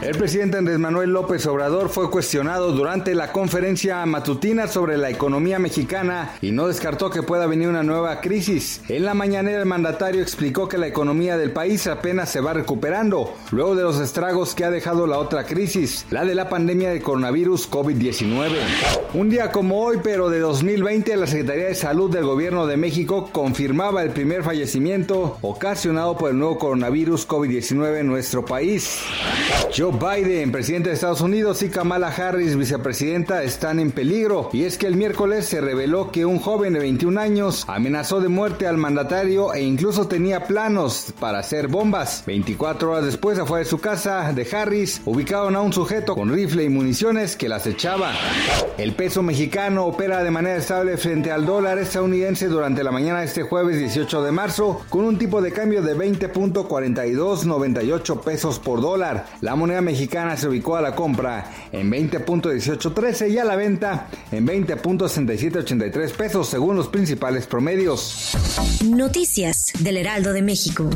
El presidente Andrés Manuel López Obrador fue cuestionado durante la conferencia matutina sobre la economía mexicana y no descartó que pueda venir una nueva crisis. En la mañanera el mandatario explicó que la economía del país apenas se va recuperando luego de los estragos que ha dejado la otra crisis, la de la pandemia de coronavirus COVID-19. Un día como hoy, pero de 2020, la Secretaría de Salud del Gobierno de México confirmaba el primer fallecimiento ocasionado por el nuevo coronavirus COVID-19 en nuestro país. Joe Biden, presidente de Estados Unidos, y Kamala Harris, vicepresidenta, están en peligro. Y es que el miércoles se reveló que un joven de 21 años amenazó de muerte al mandatario e incluso tenía planos para hacer bombas. 24 horas después, afuera de su casa de Harris, ubicaron a un sujeto con rifle y municiones que las echaba. El peso mexicano opera de manera estable frente al dólar estadounidense durante la mañana de este jueves 18 de marzo, con un tipo de cambio de 20.4298 pesos por dólar. La mexicana se ubicó a la compra en 20.1813 y a la venta en 20.6783 pesos según los principales promedios. Noticias del Heraldo de México.